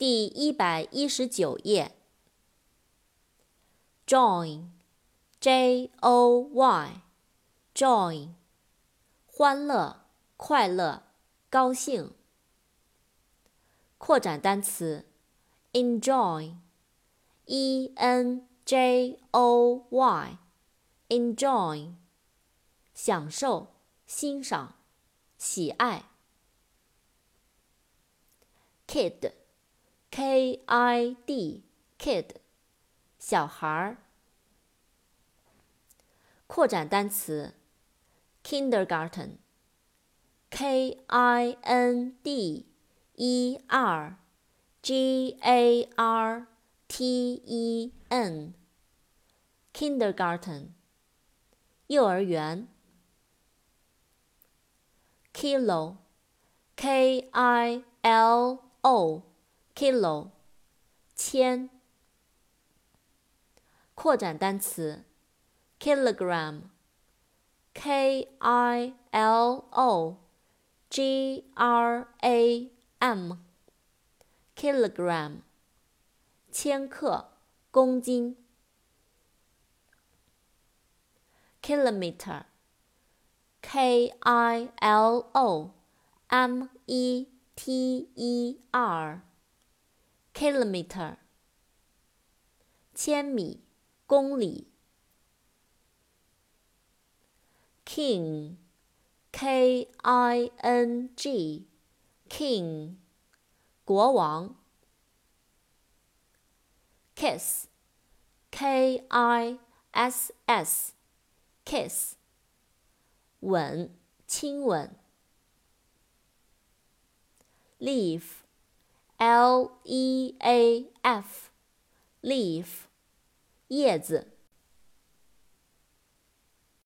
第一百一十九页。Joy，J O Y，Joy，欢乐、快乐、高兴。扩展单词，Enjoy，E N J O Y，Enjoy，享受、欣赏、喜爱。Kid。K I D，kid，小孩儿。扩展单词，kindergarten，K I N D E R G A R T E N，kindergarten，幼儿园。Kilo，K I L O。kilo，千。扩展单词，kilogram，k i l o g r a m，kilogram，千克，公斤。kilometer，k i l o m e t e r。kilometer，千米，公里。king，k i n g，king，国王。kiss，k i s s，kiss，吻，亲吻。leave。L E A F，leaf，叶子。